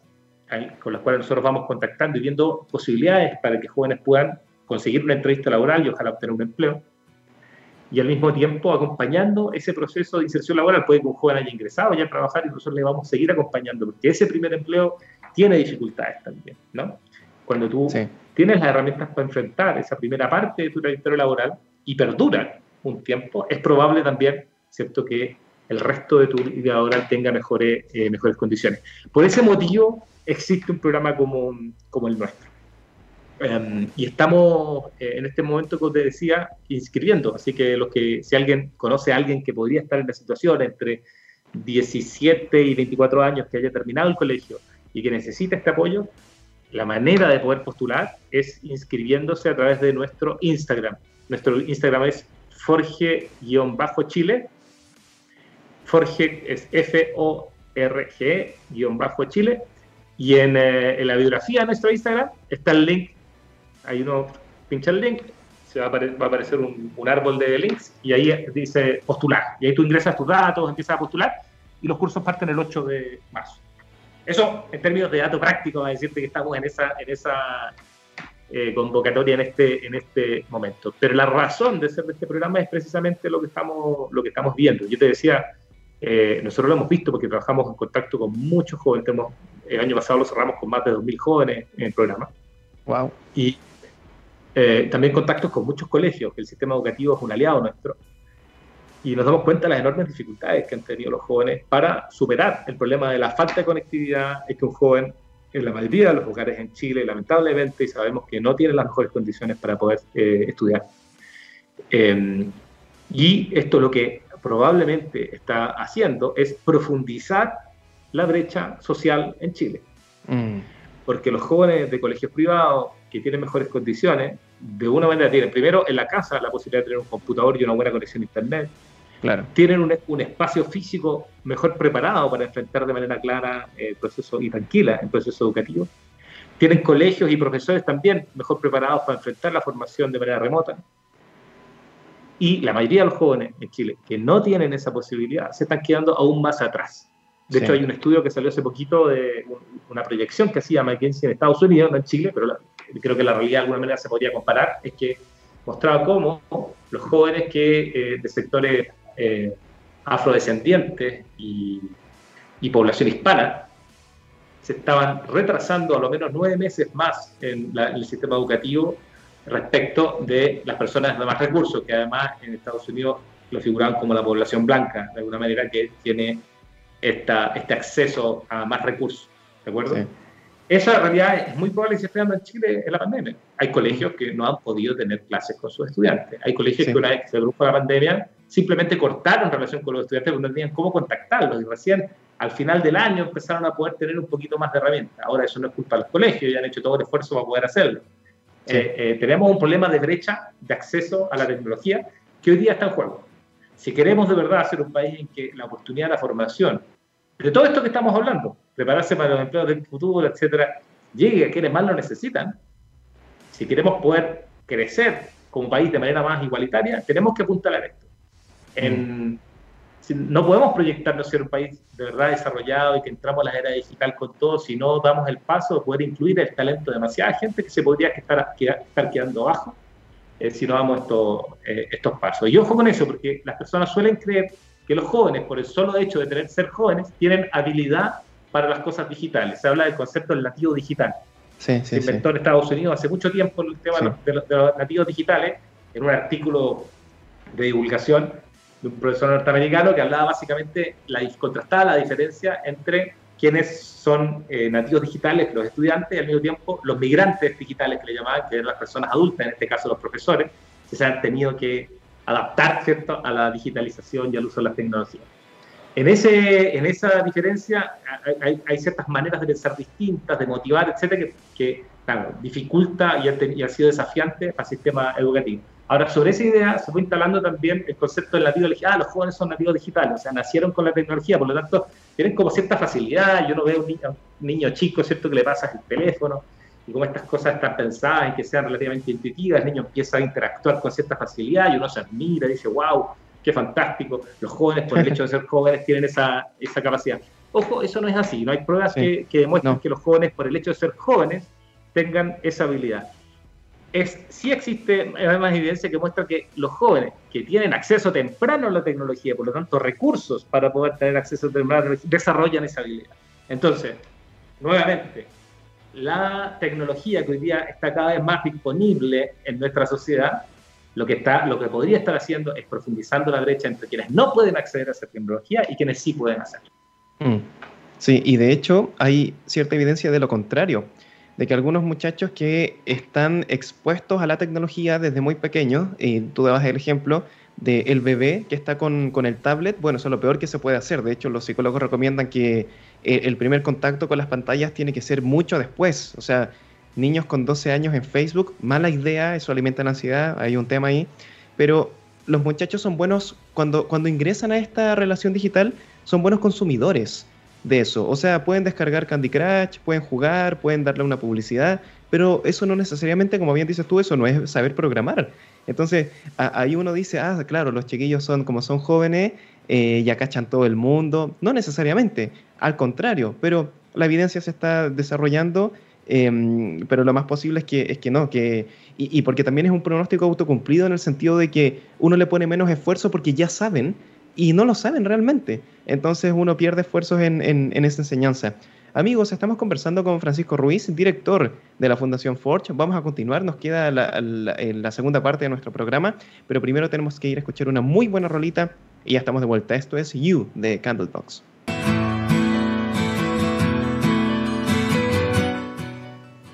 con las cuales nosotros vamos contactando y viendo posibilidades para que jóvenes puedan conseguir una entrevista laboral y ojalá obtener un empleo. Y al mismo tiempo acompañando ese proceso de inserción laboral. Puede que un joven haya ingresado ya a trabajar y nosotros le vamos a seguir acompañando, porque ese primer empleo tiene dificultades también, ¿no? Cuando tú tienes las herramientas para enfrentar esa primera parte de tu trayectoria laboral y perdura un tiempo, es probable también, ¿cierto?, que el resto de tu vida laboral tenga mejores, eh, mejores condiciones. Por ese motivo existe un programa como, como el nuestro. Em, y estamos eh, en este momento, como te decía, inscribiendo. Así que, los que si alguien conoce a alguien que podría estar en la situación entre 17 y 24 años que haya terminado el colegio y que necesita este apoyo, la manera de poder postular es inscribiéndose a través de nuestro Instagram. Nuestro Instagram es forge-chile. Forge es F-O-R-G-Chile. Y eh, en, la biografía de nuestro Instagram está el link. Ahí uno pincha el link, se va a, va a aparecer un, un, árbol de links y ahí dice postular. Y ahí tú ingresas tus datos, empiezas a postular y los cursos parten el 8 de marzo. Eso en términos de dato práctico, va a decirte que estamos en esa, en esa eh, convocatoria en este, en este momento. Pero la razón de ser de este programa es precisamente lo que estamos, lo que estamos viendo. Yo te decía, eh, nosotros lo hemos visto porque trabajamos en contacto con muchos jóvenes. el año pasado lo cerramos con más de 2.000 jóvenes en el programa. Wow. Y eh, también contactos con muchos colegios, que el sistema educativo es un aliado nuestro y nos damos cuenta de las enormes dificultades que han tenido los jóvenes para superar el problema de la falta de conectividad. Es que un joven, en la mayoría de los lugares en Chile, lamentablemente, y sabemos que no tiene las mejores condiciones para poder eh, estudiar. Em, y esto lo que probablemente está haciendo es profundizar la brecha social en Chile. Mm. Porque los jóvenes de colegios privados que tienen mejores condiciones, de una manera tienen primero en la casa la posibilidad de tener un computador y una buena conexión a Internet, tienen un, espacio físico mejor preparado para enfrentar de manera clara el proceso y tranquila el proceso educativo. Tienen colegios y profesores también mejor preparados para enfrentar la formación de manera remota. Y la mayoría de los jóvenes en Chile que no tienen esa posibilidad se están quedando aún más atrás. De hecho, hay un estudio que salió hace poquito de una proyección que hacía McKinsey en Estados Unidos, no en Chile, pero creo que la realidad de alguna manera se podría comparar, es que mostraba cómo los jóvenes que eh, de sectores eh, afrodescendientes y, población hispana se estaban retrasando a lo menos nueve meses más en, el sistema educativo respecto de las personas de más recursos, que además en Estados Unidos lo figuraban como la población blanca, de alguna manera que tiene esta, este acceso a más recursos. ¿De acuerdo? Esa realidad es muy probable que se esté dando en Chile en la pandemia. Hay colegios que no han podido tener clases con sus estudiantes. Hay colegios que una vez que se produjo la pandemia simplemente cortaron relación con los estudiantes porque no tenían cómo contactarlos y recién al final del año empezaron a poder tener un poquito más de herramientas. Ahora eso no es culpa de los colegios, ya han hecho todo el esfuerzo para poder hacerlo. Eh, eh, tenemos un problema de brecha de acceso a la tecnología que hoy día está en juego. Si queremos de verdad ser un país en que la oportunidad de la formación, de todo esto que estamos hablando, prepararse para los empleos del futuro, etcétera, llegue a quienes más lo necesitan, si queremos poder crecer como país de manera más igualitaria, tenemos que apuntar a esto. En, no podemos proyectarnos ser un país de verdad desarrollado y que entramos a la era digital con todo si no damos el paso de poder incluir el talento de demasiada gente que se podría estar, estar quedando abajo eh, si no damos eh, estos pasos. Y ojo con eso, porque las personas suelen creer que los jóvenes, por el solo hecho de tener ser jóvenes, tienen habilidad para las cosas digitales. Se habla del concepto del nativo digital. Sí, se inventó en Estados Unidos hace mucho tiempo el tema de, los, de, los, nativos digitales, en un artículo de divulgación de un profesor norteamericano que hablaba básicamente, la, contrastaba la diferencia entre quienes son eh, nativos digitales, los estudiantes, y al mismo tiempo los migrantes digitales que le llamaban, que eran las personas adultas, en este caso los profesores, que se han tenido que adaptar ¿cierto? a la digitalización y al uso de las tecnologías. En, ese, en esa diferencia hay, hay ciertas maneras de pensar distintas, de motivar, etcétera, que, que claro, dificulta y ha, y ha sido desafiante al sistema educativo. Ahora, sobre esa idea se fue instalando también el concepto del nativo digital. Ah, los jóvenes son nativos digitales, o sea, nacieron con la tecnología, por lo tanto, tienen como cierta facilidad. Yo no veo un niño, chico, ¿cierto?, que le pasas el teléfono y como estas cosas están pensadas y que sean relativamente intuitivas, el niño empieza a interactuar con cierta facilidad y uno se admira, dice, wow, qué fantástico, los jóvenes por el hecho de ser jóvenes tienen esa, esa capacidad. Ojo, eso no es así, no hay pruebas que, que, demuestren que los jóvenes por el hecho de ser jóvenes tengan esa habilidad. Es, sí existe además evidencia que muestra que los jóvenes que tienen acceso temprano a la tecnología, por lo tanto recursos para poder tener acceso temprano, desarrollan esa habilidad. Entonces, nuevamente, la tecnología que hoy día está cada vez más disponible en nuestra sociedad, lo que, está, lo que podría estar haciendo es profundizando la brecha entre quienes no pueden acceder a esa tecnología y quienes sí pueden hacerlo. Mm. Sí, y de hecho hay cierta evidencia de lo contrario, de que algunos muchachos que están expuestos a la tecnología desde muy pequeños, y tú dabas el ejemplo del bebé que está con, con, el tablet, bueno, eso es lo peor que se puede hacer. De hecho, los psicólogos recomiendan que el primer contacto con las pantallas tiene que ser mucho después. O sea, niños con 12 años en Facebook, mala idea, eso alimenta la ansiedad, hay un tema ahí. Pero los muchachos son buenos, cuando, cuando ingresan a esta relación digital, son buenos consumidores de eso. O sea, pueden descargar Candy Crush, pueden jugar, pueden darle una publicidad, pero eso no necesariamente, como bien dices tú, eso no es saber programar. Entonces, ahí uno dice, ah, claro, los chiquillos son como son jóvenes, eh, ya cachan todo el mundo. No necesariamente, al contrario, pero la evidencia se está desarrollando, em, pero lo más posible es que, es que no, que, y, porque también es un pronóstico autocumplido en el sentido de que uno le pone menos esfuerzo porque ya saben y no lo saben realmente. Entonces uno pierde esfuerzos en, en esa enseñanza. Amigos, estamos conversando con Francisco Ruiz, director de la Fundación Forge. Vamos a continuar, nos queda la, la, segunda parte de nuestro programa, pero primero tenemos que ir a escuchar una muy buena rolita y ya estamos de vuelta. Esto es You de Candlebox.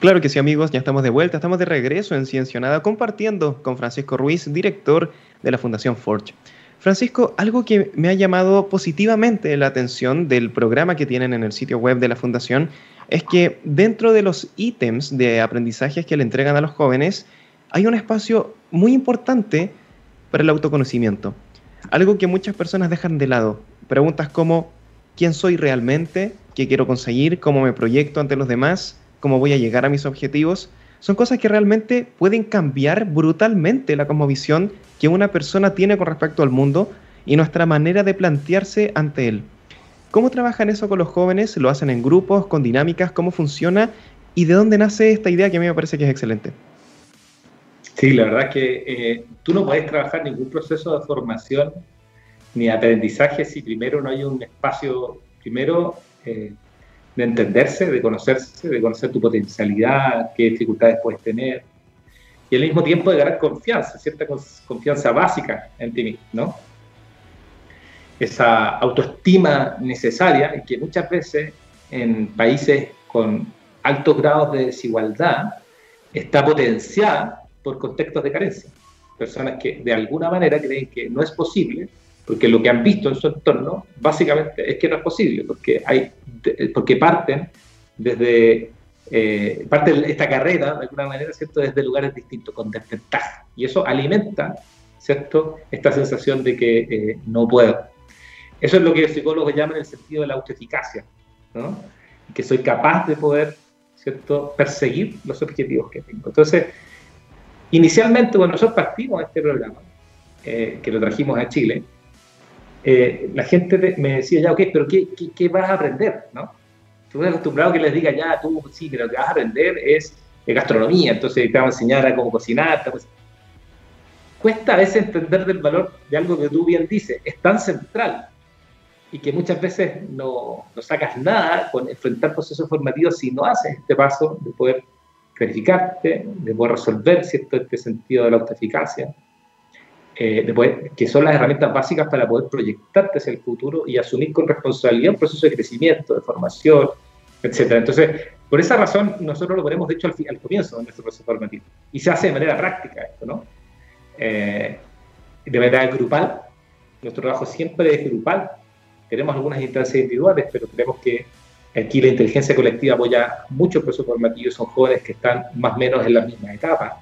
Claro que sí, amigos, ya estamos de vuelta, estamos de regreso en Ciencionada compartiendo con Francisco Ruiz, director de la Fundación Forge. Francisco, algo que me ha llamado positivamente la atención del programa que tienen en el sitio web de la Fundación es que dentro de los ítems de aprendizajes que le entregan a los jóvenes hay un espacio muy importante para el autoconocimiento. Algo que muchas personas dejan de lado. Preguntas como ¿quién soy realmente? ¿Qué quiero conseguir? ¿Cómo me proyecto ante los demás? ¿Cómo voy a llegar a mis objetivos? son cosas que realmente pueden cambiar brutalmente la cosmovisión que una persona tiene con respecto al mundo y nuestra manera de plantearse ante él. ¿Cómo trabajan eso con los jóvenes? ¿Lo hacen en grupos, con dinámicas? ¿Cómo funciona? ¿Y de dónde nace esta idea que a mí me parece que es excelente? Sí, la verdad que eh, tú no puedes trabajar ningún proceso de formación ni aprendizaje si primero no hay un espacio, primero eh, de entenderse, de conocerse, de conocer tu potencialidad, qué dificultades puedes tener, y al mismo tiempo de ganar confianza, cierta confianza básica en ti mismo, ¿no? Esa autoestima necesaria que muchas veces en países con altos grados de desigualdad está potenciada por contextos de carencia. Personas que de alguna manera creen que no es posible porque lo que han visto en su entorno básicamente es que no es posible, porque, hay, porque parten desde eh, parte de esta carrera, de alguna manera, ¿cierto? desde lugares distintos, con desventaja. Y eso alimenta ¿cierto? esta sensación de que eh, no puedo. Eso es lo que los psicólogos llaman el sentido de la autoeficacia, ¿no? que soy capaz de poder ¿cierto? perseguir los objetivos que tengo. Entonces, inicialmente cuando nosotros partimos de este programa, eh, que lo trajimos a Chile, eh, la gente me decía, ya, ok, pero ¿qué, qué, vas a aprender? ¿no? Estoy acostumbrado que les diga, ya, tú, sí, pero lo que vas a aprender es gastronomía, entonces te vamos a enseñar a cómo cocinar. Pues. Cuesta a veces entender del valor de algo que tú bien dices, es tan central y que muchas veces no, no sacas nada con enfrentar procesos formativos si no haces este paso de poder verificarte, de poder resolver ¿cierto? este sentido de la autoeficacia eh, que son las herramientas básicas para poder proyectarte hacia el futuro y asumir con responsabilidad un proceso de crecimiento, de formación, etc. Entonces, por esa razón, nosotros lo ponemos, de hecho, al, al comienzo de nuestro proceso formativo. Y se hace de manera práctica esto, ¿no? Eh, de manera grupal. Nuestro trabajo siempre es grupal. Tenemos algunas instancias individuales, pero creemos que aquí la inteligencia colectiva apoya mucho el proceso formativo. Son jóvenes que están más o menos en la misma etapa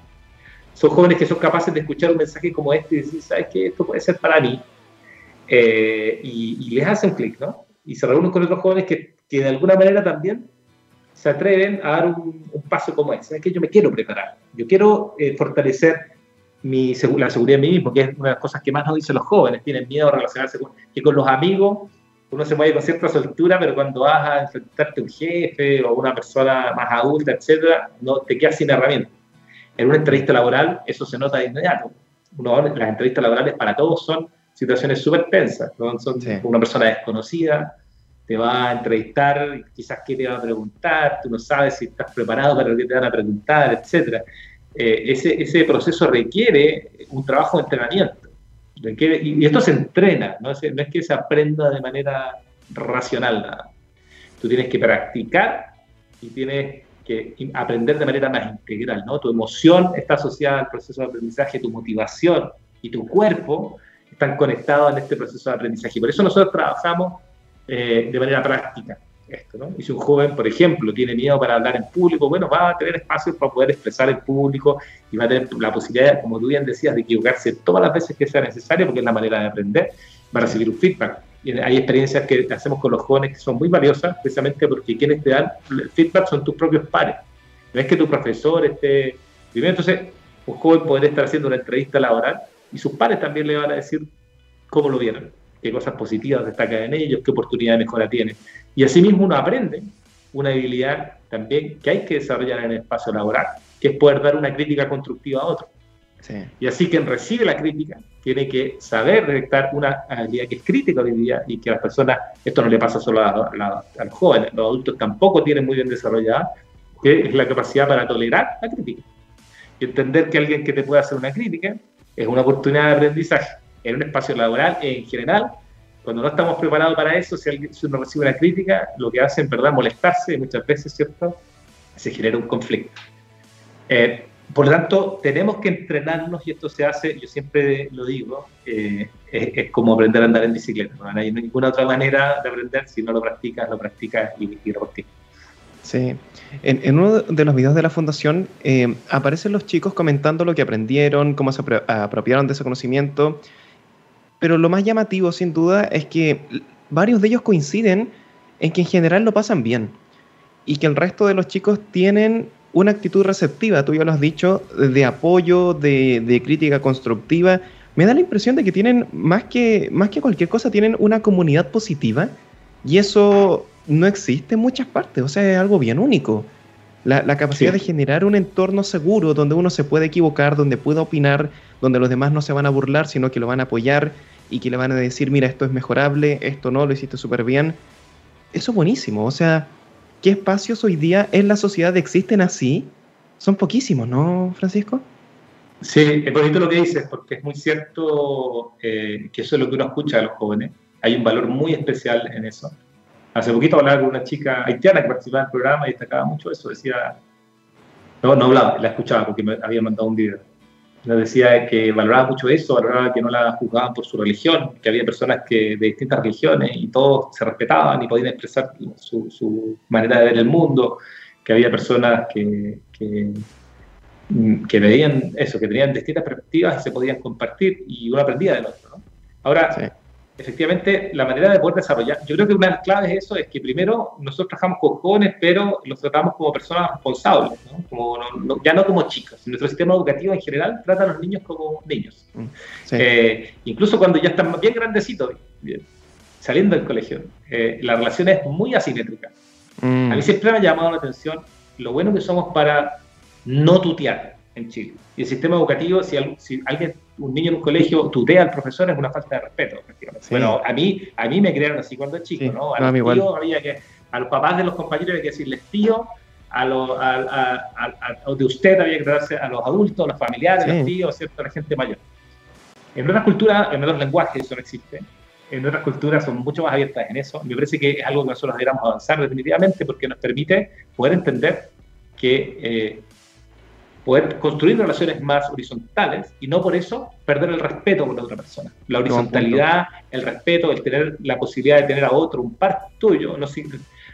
son jóvenes que son capaces de escuchar un mensaje como este y decir, ¿sabes qué? Esto puede ser para mí. Eh, y, les hacen clic, ¿no? Y se reúnen con otros jóvenes que, que, de alguna manera también se atreven a dar un, paso como ese. Es que yo me quiero preparar, yo quiero eh, fortalecer mi, la seguridad en mí mismo, que es una de las cosas que más nos dicen los jóvenes, tienen miedo a relacionarse con, que con los amigos uno se mueve con cierta soltura, pero cuando vas a enfrentarte a un jefe o a una persona más adulta, etcétera, no te quedas sin herramientas. En una entrevista laboral eso se nota de inmediato. las entrevistas laborales para todos son situaciones súper tensas. Son una persona desconocida, te va a entrevistar, quizás qué te va a preguntar, tú no sabes si estás preparado para lo que te van a preguntar, etc. Eh, ese, ese proceso requiere un trabajo de entrenamiento. y esto se entrena, ¿no? no es que se aprenda de manera racional nada. Tú tienes que practicar y tienes que aprender de manera más integral, ¿no? Tu emoción está asociada al proceso de aprendizaje, tu motivación y tu cuerpo están conectados en este proceso de aprendizaje. Por eso nosotros trabajamos eh, de manera práctica esto, ¿no? Y si un joven, por ejemplo, tiene miedo para hablar en público, bueno, va a tener espacios para poder expresar en público y va a tener la posibilidad, como tú bien decías, de equivocarse todas las veces que sea necesario, porque es la manera de aprender, va a recibir un feedback. Hay experiencias que hacemos con los jóvenes que son muy valiosas, precisamente porque quienes te dan feedback son tus propios pares. No es que tu profesor esté... Primero, entonces, un joven puede estar haciendo una entrevista laboral y sus pares también le van a decir cómo lo vieron qué cosas positivas destacan en ellos, qué oportunidad de mejora tienen. Y asimismo uno aprende una habilidad también que hay que desarrollar en el espacio laboral, que es poder dar una crítica constructiva a otro. Y así quien recibe la crítica tiene que saber detectar una habilidad que es crítica hoy día y que a las personas, esto no le pasa solo a, a los jóvenes, los adultos tampoco tienen muy bien desarrollada, que es la capacidad para tolerar la crítica. Y entender que alguien que te pueda hacer una crítica es una oportunidad de aprendizaje en un espacio laboral en general, cuando no estamos preparados para eso, si, alguien, uno recibe una crítica, lo que hace en verdad molestarse, muchas veces, ¿cierto? Se genera un conflicto. Eh, por lo tanto, tenemos que entrenarnos y esto se hace, yo siempre lo digo, eh, es, como aprender a andar en bicicleta. No hay ninguna otra manera de aprender si no lo practicas, lo practicas y, y Sí, en, uno de los videos de la fundación eh, aparecen los chicos comentando lo que aprendieron, cómo se apropiaron de ese conocimiento pero lo más llamativo, sin duda, es que varios de ellos coinciden en que en general lo pasan bien y que el resto de los chicos tienen una actitud receptiva, tú ya lo has dicho, de apoyo, de, crítica constructiva. Me da la impresión de que tienen, más que, más que cualquier cosa, tienen una comunidad positiva y eso no existe en muchas partes, o sea, es algo bien único. La, capacidad de generar un entorno seguro donde uno se puede equivocar, donde pueda opinar, donde los demás no se van a burlar, sino que lo van a apoyar y que le van a decir, mira, esto es mejorable, esto no, lo hiciste súper bien. Eso es buenísimo. O sea, ¿qué espacios hoy día en la sociedad existen así? Son poquísimos, ¿no, Francisco? Sí, es bonito lo que dices, porque es muy cierto eh, que eso es lo que uno escucha de los jóvenes. Hay un valor muy especial en eso. Hace poquito hablaba con una chica haitiana que participaba en el programa y destacaba mucho eso. Decía, no, no hablaba, la escuchaba porque me había mandado un video nos decía que valoraba mucho eso, valoraba que no la juzgaban por su religión, que había personas que de distintas religiones y todos se respetaban y podían expresar su, manera de ver el mundo, que había personas que, que, que, veían eso, que tenían distintas perspectivas y se podían compartir y uno aprendía del otro. Ahora, efectivamente, la manera de poder desarrollar, yo creo que una de las claves de eso es que primero nosotros trabajamos con jóvenes, pero los tratamos como personas responsables, Como, ya no como chicos. Nuestro sistema educativo en general trata a los niños como niños. Mm, eh, incluso cuando ya están bien grandecitos, saliendo del colegio, eh, la relación es muy asimétrica. Mm. A mí siempre me ha llamado la atención lo bueno que somos para no tutear en Chile. Y el sistema educativo, si, si alguien un niño en un colegio tutea al profesor es una falta de respeto, Bueno, a mí, a mí me crearon así cuando chico, ¿no? A los tíos había que, a los papás de los compañeros había que decirles tío, a, lo, a, a, de usted había que tratarse a los adultos, a los familiares, a los tíos, ¿cierto? A la gente mayor. En otras culturas, en otros lenguajes eso no existe. En otras culturas son mucho más abiertas en eso. Me parece que es algo que nosotros deberíamos avanzar definitivamente porque nos permite poder entender que eh, poder construir relaciones más horizontales y no por eso perder el respeto por la otra persona. La horizontalidad, el respeto, el tener la posibilidad de tener a otro, un par tuyo, no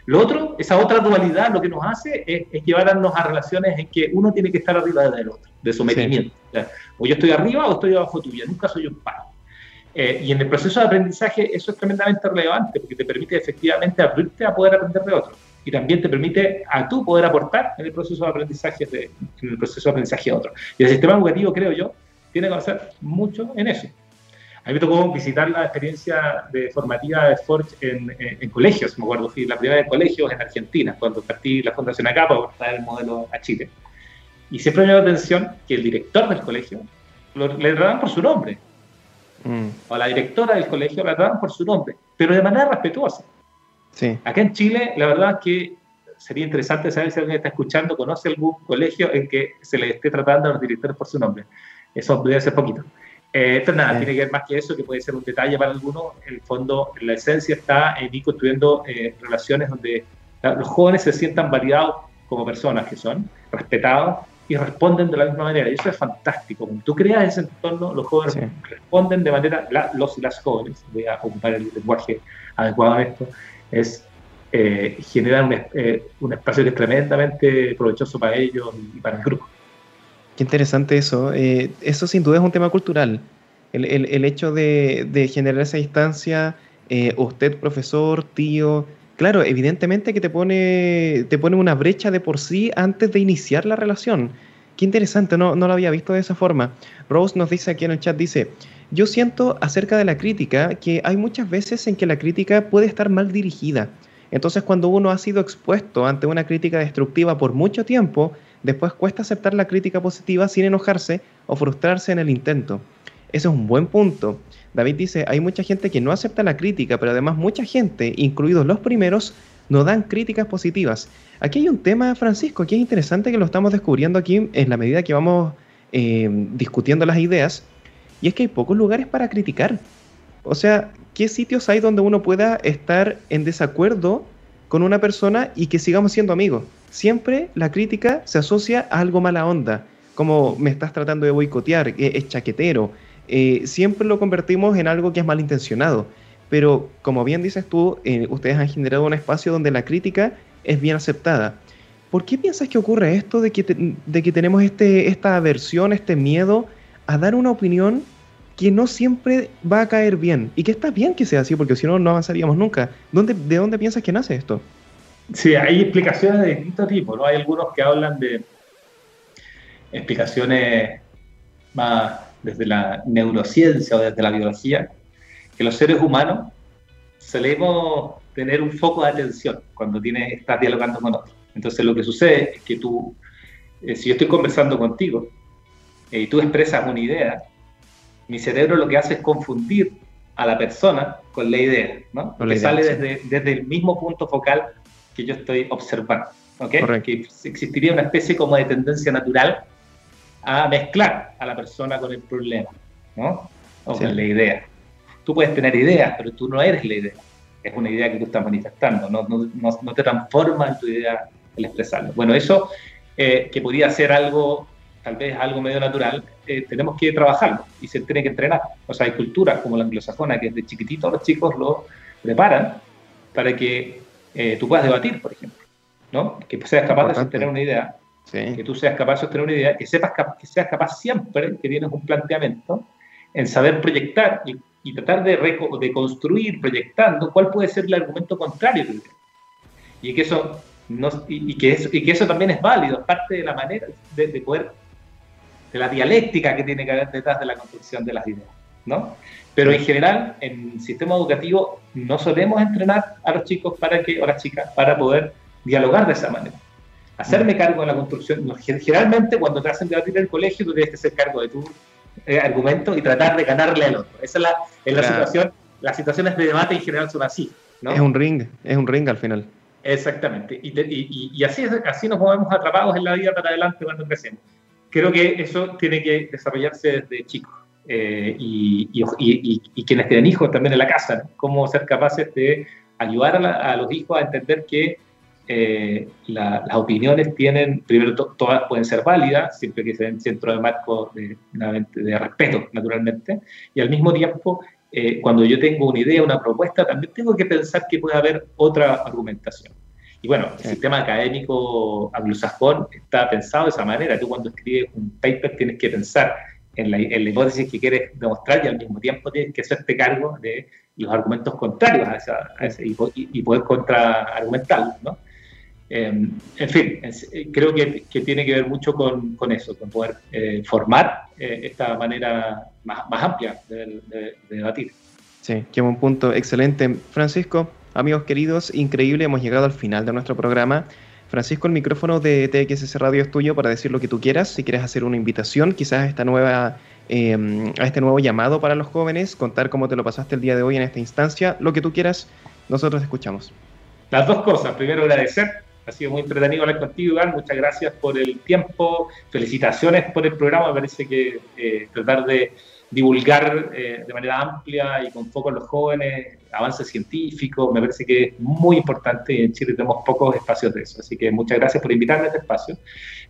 Lo otro, esa otra dualidad, lo que nos hace es, llevarnos a relaciones en que uno tiene que estar arriba del otro, de sometimiento. O yo estoy arriba o estoy abajo tuya, nunca soy un par. Eh, y en el proceso de aprendizaje eso es tremendamente relevante porque te permite efectivamente abrirte a poder aprender de otro. Y también te permite a tú poder aportar en el proceso de aprendizaje de, en el proceso de aprendizaje de otros. Y el sistema educativo, creo yo, tiene que hacer mucho en eso. A mí me tocó visitar la experiencia de formativa de Forge en, en, colegios, me acuerdo, fui la primera de colegios en Argentina, cuando partí la Fundación acá para traer el modelo a Chile. Y siempre me dio la atención que el director del colegio le trataban por su nombre. Mm. O la directora del colegio la trataban por su nombre, pero de manera respetuosa. Sí. Acá en Chile, la verdad es que sería interesante saber si alguien está escuchando, conoce algún colegio en que se le esté tratando a los directores por su nombre. Eso debe ser poquito. Eh, esto nada, tiene que ver más que eso, que puede ser un detalle para algunos. En el fondo, la esencia está en ir construyendo eh, relaciones donde los jóvenes se sientan validados como personas que son, respetados y responden de la misma manera. Y eso es fantástico. Cuando tú creas ese entorno, los jóvenes responden de manera, los y las jóvenes, voy a ocupar el lenguaje adecuado a esto, es eh, generar un, eh, un, espacio que es tremendamente provechoso para ellos y para el grupo. Qué interesante eso. Eh, eso sin duda es un tema cultural. El, el, el hecho de, de, generar esa instancia, eh, usted profesor, tío, claro, evidentemente que te pone, te pone una brecha de por sí antes de iniciar la relación. Qué interesante, no, no lo había visto de esa forma. Rose nos dice aquí en el chat, dice, yo siento acerca de la crítica que hay muchas veces en que la crítica puede estar mal dirigida. Entonces cuando uno ha sido expuesto ante una crítica destructiva por mucho tiempo, después cuesta aceptar la crítica positiva sin enojarse o frustrarse en el intento. Ese es un buen punto. David dice, hay mucha gente que no acepta la crítica, pero además mucha gente, incluidos los primeros, no dan críticas positivas. Aquí hay un tema, Francisco, que es interesante que lo estamos descubriendo aquí en la medida que vamos eh, discutiendo las ideas, y es que hay pocos lugares para criticar. O sea, ¿qué sitios hay donde uno pueda estar en desacuerdo con una persona y que sigamos siendo amigos? Siempre la crítica se asocia a algo mala onda, como me estás tratando de boicotear, es chaquetero. Eh, siempre lo convertimos en algo que es malintencionado. Pero como bien dices tú, eh, ustedes han generado un espacio donde la crítica es bien aceptada. ¿Por qué piensas que ocurre esto de que, de que tenemos este, esta aversión, este miedo a dar una opinión que no siempre va a caer bien. Y que está bien que sea así, porque si no, no avanzaríamos nunca. ¿Dónde, ¿De dónde piensas que nace esto? Sí, hay explicaciones de distinto tipo, ¿no? Hay algunos que hablan de explicaciones más desde la neurociencia o desde la biología, que los seres humanos solemos tener un foco de atención cuando tienes, estás dialogando con otros. Entonces lo que sucede es que tú, eh, si yo estoy conversando contigo eh, y tú expresas una idea, mi cerebro lo que hace es confundir a la persona con la idea, ¿no? que sale desde, desde, el mismo punto focal que yo estoy observando. ¿okay? Que existiría una especie como de tendencia natural a mezclar a la persona con el problema, ¿no? O con la idea. Tú puedes tener ideas, pero tú no eres la idea. Es una idea que tú estás manifestando, no, no, no, te transforma en tu idea el expresarlo. Bueno, eso eh, que podría ser algo tal vez algo medio natural, eh, tenemos que trabajarlo y se tiene que entrenar. O sea, hay culturas como la anglosajona que desde chiquitito los chicos lo preparan para que eh, tú puedas debatir, por ejemplo, ¿no? Que seas capaz de sostener una idea, que tú seas capaz de sostener una idea, que sepas que seas capaz siempre que tienes un planteamiento en saber proyectar y, tratar de, de construir proyectando cuál puede ser el argumento contrario Y que eso no, y, que eso, y que eso también es válido, es parte de la manera de, de poder de la dialéctica que tiene que haber detrás de la construcción de las ideas, ¿no? Pero en general, en el sistema educativo no solemos entrenar a los chicos para que, o las chicas, para poder dialogar de esa manera. Hacerme cargo de la construcción. Generalmente, cuando te hacen debatir en el colegio, tú tienes que hacer cargo de tu eh, argumento y tratar de ganarle al otro. Esa es la, la situación. Las situaciones de debate en general son así. ¿no? Es un ring, es un ring al final. Exactamente. Y, y, y así, así nos movemos atrapados en la vida para adelante cuando crecemos creo que eso tiene que desarrollarse desde chicos. Eh, y, y, quienes tienen hijos también en la casa, cómo ser capaces de ayudar a, los hijos a entender que eh, las opiniones tienen, primero todas pueden ser válidas, siempre que se den centro de marco de, de, respeto, naturalmente, y al mismo tiempo, eh, cuando yo tengo una idea, una propuesta, también tengo que pensar que puede haber otra argumentación. Y bueno, el sistema académico anglosajón está pensado de esa manera. Tú cuando escribes un paper tienes que pensar en la, hipótesis que quieres demostrar y al mismo tiempo tienes que hacerte cargo de los argumentos contrarios a, ese, y, poder contraargumentarlos, ¿no? Em, en fin, creo que, tiene que ver mucho con, eso, con poder eh, formar eh, esta manera más, amplia de, debatir. Sí, qué buen punto, excelente. Francisco, amigos queridos, increíble, hemos llegado al final de nuestro programa. Francisco, el micrófono de TXS Radio es tuyo para decir lo que tú quieras. Si quieres hacer una invitación, quizás a, esta nueva, em, a este nuevo llamado para los jóvenes, contar cómo te lo pasaste el día de hoy en esta instancia, lo que tú quieras, nosotros escuchamos. Las dos cosas. Primero, agradecer ha sido muy entretenido hablar contigo, Iván. Muchas gracias por el tiempo. Felicitaciones por el programa. Me parece que eh, tratar de divulgar eh, de manera amplia y con foco en los jóvenes avances científicos, me parece que es muy importante y en Chile tenemos pocos espacios de eso. Así que muchas gracias por invitarme a este espacio.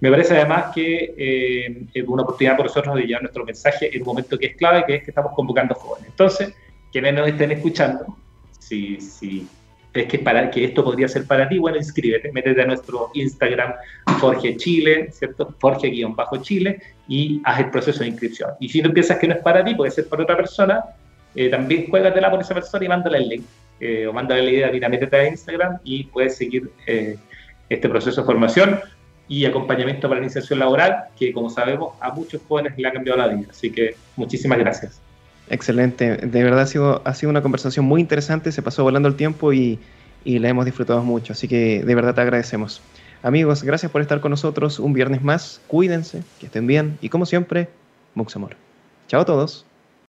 Me parece además que eh, es una oportunidad para nosotros de llevar nuestro mensaje en un momento que es clave, que es que estamos convocando jóvenes. Entonces, quienes nos estén escuchando, si, si es que, para, que esto podría ser para ti, bueno, inscríbete, métete a nuestro Instagram Forge Chile, ¿cierto? Forge-Chile y haz el proceso de inscripción. Y si no piensas que no es para ti, puede ser para otra persona, eh, también juégatela por esa persona y mándale el link. Eh, o mándale la idea, mira, métete a Instagram y puedes seguir eh, este proceso de formación y acompañamiento para la iniciación laboral, que como sabemos a muchos jóvenes le ha cambiado la vida. Así que muchísimas gracias. Excelente, de verdad ha sido, ha sido una conversación muy interesante, se pasó volando el tiempo y, y la hemos disfrutado mucho, así que de verdad te agradecemos. Amigos, gracias por estar con nosotros un viernes más, cuídense, que estén bien y como siempre, mucho amor. Chao a todos.